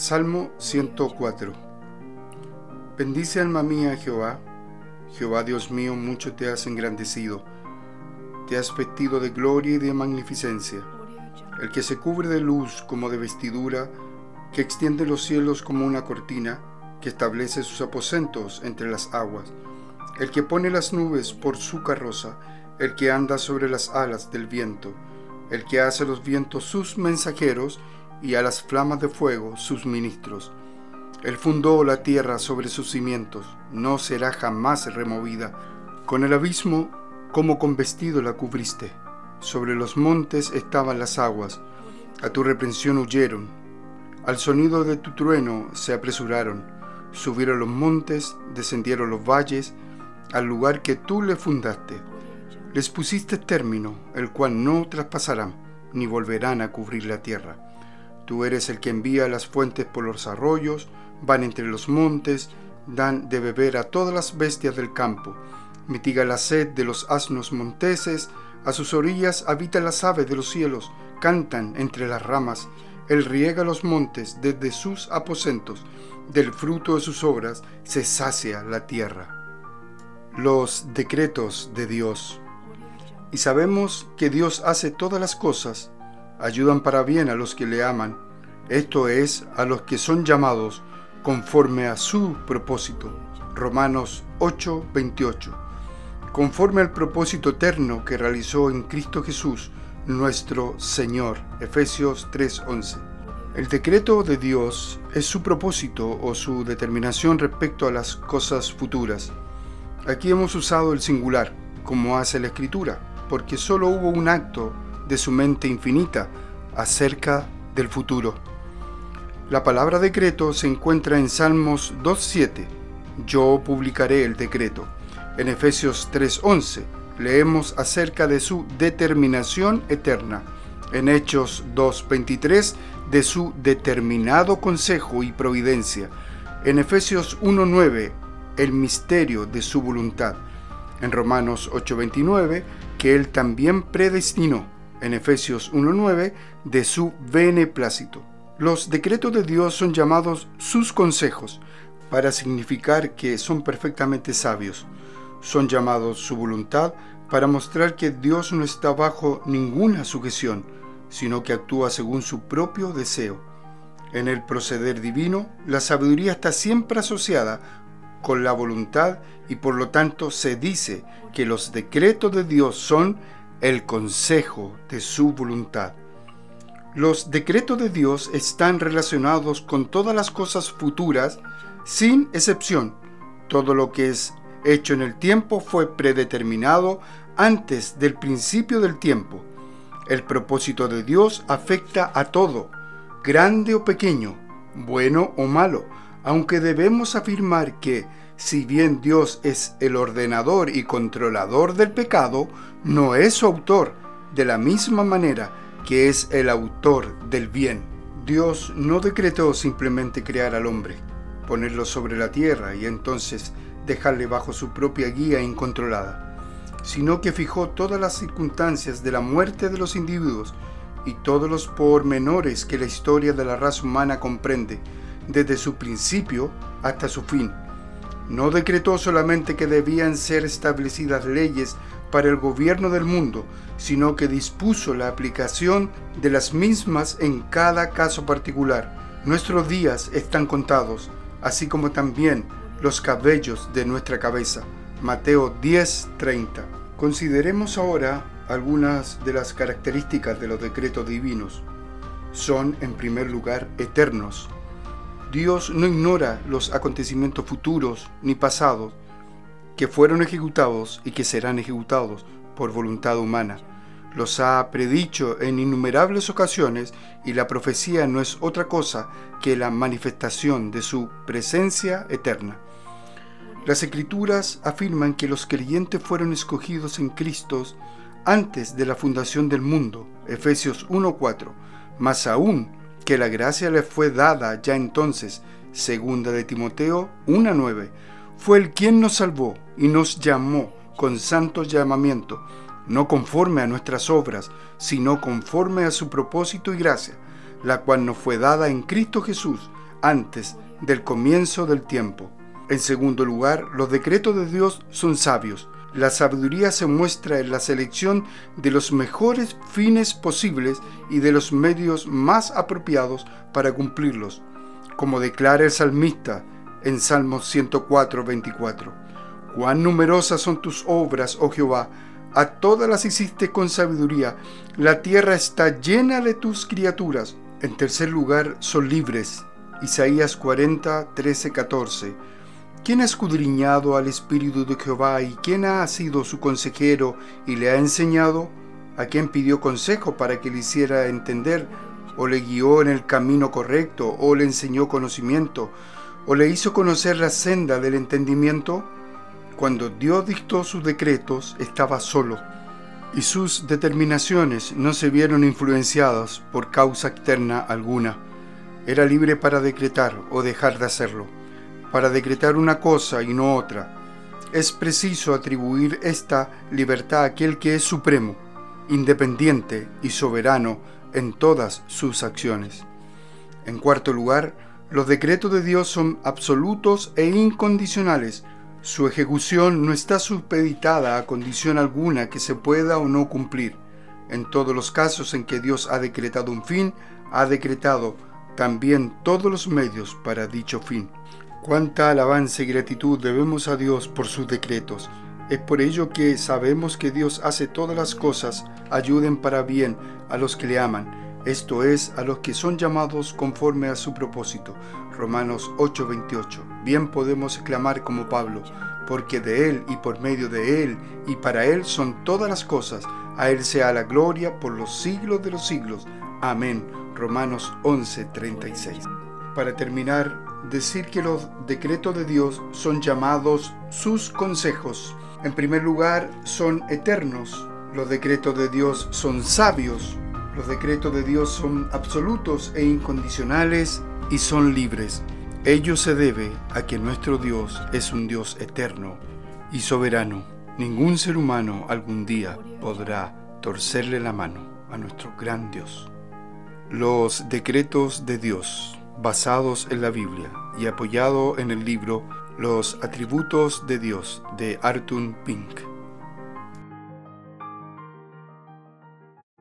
Salmo 104 Bendice alma mía Jehová, Jehová Dios mío, mucho te has engrandecido, te has vestido de gloria y de magnificencia, el que se cubre de luz como de vestidura, que extiende los cielos como una cortina, que establece sus aposentos entre las aguas, el que pone las nubes por su carroza, el que anda sobre las alas del viento, el que hace los vientos sus mensajeros, y a las flamas de fuego sus ministros. Él fundó la tierra sobre sus cimientos, no será jamás removida. Con el abismo como con vestido la cubriste. Sobre los montes estaban las aguas, a tu reprensión huyeron. Al sonido de tu trueno se apresuraron, subieron los montes, descendieron los valles, al lugar que tú le fundaste. Les pusiste término, el cual no traspasarán, ni volverán a cubrir la tierra Tú eres el que envía las fuentes por los arroyos, van entre los montes, dan de beber a todas las bestias del campo, mitiga la sed de los asnos monteses, a sus orillas habitan las aves de los cielos, cantan entre las ramas, él riega los montes desde sus aposentos, del fruto de sus obras se sacia la tierra. Los decretos de Dios. Y sabemos que Dios hace todas las cosas ayudan para bien a los que le aman, esto es, a los que son llamados conforme a su propósito. Romanos 8:28. Conforme al propósito eterno que realizó en Cristo Jesús, nuestro Señor. Efesios 3:11. El decreto de Dios es su propósito o su determinación respecto a las cosas futuras. Aquí hemos usado el singular, como hace la Escritura, porque solo hubo un acto de su mente infinita acerca del futuro. La palabra decreto se encuentra en Salmos 2.7. Yo publicaré el decreto. En Efesios 3.11 leemos acerca de su determinación eterna. En Hechos 2.23 de su determinado consejo y providencia. En Efesios 1.9 el misterio de su voluntad. En Romanos 8.29 que él también predestinó en Efesios 1.9 de su beneplácito. Los decretos de Dios son llamados sus consejos para significar que son perfectamente sabios. Son llamados su voluntad para mostrar que Dios no está bajo ninguna sujeción, sino que actúa según su propio deseo. En el proceder divino, la sabiduría está siempre asociada con la voluntad y por lo tanto se dice que los decretos de Dios son el consejo de su voluntad. Los decretos de Dios están relacionados con todas las cosas futuras, sin excepción. Todo lo que es hecho en el tiempo fue predeterminado antes del principio del tiempo. El propósito de Dios afecta a todo, grande o pequeño, bueno o malo, aunque debemos afirmar que si bien Dios es el ordenador y controlador del pecado, no es su autor, de la misma manera que es el autor del bien. Dios no decretó simplemente crear al hombre, ponerlo sobre la tierra y entonces dejarle bajo su propia guía incontrolada, sino que fijó todas las circunstancias de la muerte de los individuos y todos los pormenores que la historia de la raza humana comprende, desde su principio hasta su fin no decretó solamente que debían ser establecidas leyes para el gobierno del mundo, sino que dispuso la aplicación de las mismas en cada caso particular. Nuestros días están contados, así como también los cabellos de nuestra cabeza. Mateo 10:30. Consideremos ahora algunas de las características de los decretos divinos. Son, en primer lugar, eternos, Dios no ignora los acontecimientos futuros ni pasados que fueron ejecutados y que serán ejecutados por voluntad humana. Los ha predicho en innumerables ocasiones y la profecía no es otra cosa que la manifestación de su presencia eterna. Las escrituras afirman que los creyentes fueron escogidos en Cristo antes de la fundación del mundo, Efesios 1.4, más aún que la gracia le fue dada ya entonces, segunda de Timoteo 1.9, fue el quien nos salvó y nos llamó con santo llamamiento, no conforme a nuestras obras, sino conforme a su propósito y gracia, la cual nos fue dada en Cristo Jesús antes del comienzo del tiempo. En segundo lugar, los decretos de Dios son sabios. La sabiduría se muestra en la selección de los mejores fines posibles y de los medios más apropiados para cumplirlos, como declara el salmista en Salmos 104, 24. Cuán numerosas son tus obras, oh Jehová, a todas las hiciste con sabiduría, la tierra está llena de tus criaturas. En tercer lugar, son libres. Isaías 40, 13, 14 ¿Quién ha escudriñado al Espíritu de Jehová y quién ha sido su consejero y le ha enseñado? ¿A quién pidió consejo para que le hiciera entender? ¿O le guió en el camino correcto? ¿O le enseñó conocimiento? ¿O le hizo conocer la senda del entendimiento? Cuando Dios dictó sus decretos estaba solo y sus determinaciones no se vieron influenciadas por causa externa alguna. Era libre para decretar o dejar de hacerlo para decretar una cosa y no otra. Es preciso atribuir esta libertad a aquel que es supremo, independiente y soberano en todas sus acciones. En cuarto lugar, los decretos de Dios son absolutos e incondicionales. Su ejecución no está supeditada a condición alguna que se pueda o no cumplir. En todos los casos en que Dios ha decretado un fin, ha decretado también todos los medios para dicho fin. Cuánta alabanza y gratitud debemos a Dios por sus decretos. Es por ello que sabemos que Dios hace todas las cosas ayuden para bien a los que le aman, esto es, a los que son llamados conforme a su propósito. Romanos 8:28. Bien podemos exclamar como Pablo, porque de Él y por medio de Él y para Él son todas las cosas, a Él sea la gloria por los siglos de los siglos. Amén. Romanos 11:36. Para terminar, decir que los decretos de Dios son llamados sus consejos. En primer lugar, son eternos. Los decretos de Dios son sabios. Los decretos de Dios son absolutos e incondicionales y son libres. Ello se debe a que nuestro Dios es un Dios eterno y soberano. Ningún ser humano algún día podrá torcerle la mano a nuestro gran Dios. Los decretos de Dios basados en la Biblia y apoyado en el libro Los atributos de Dios de Arthur Pink.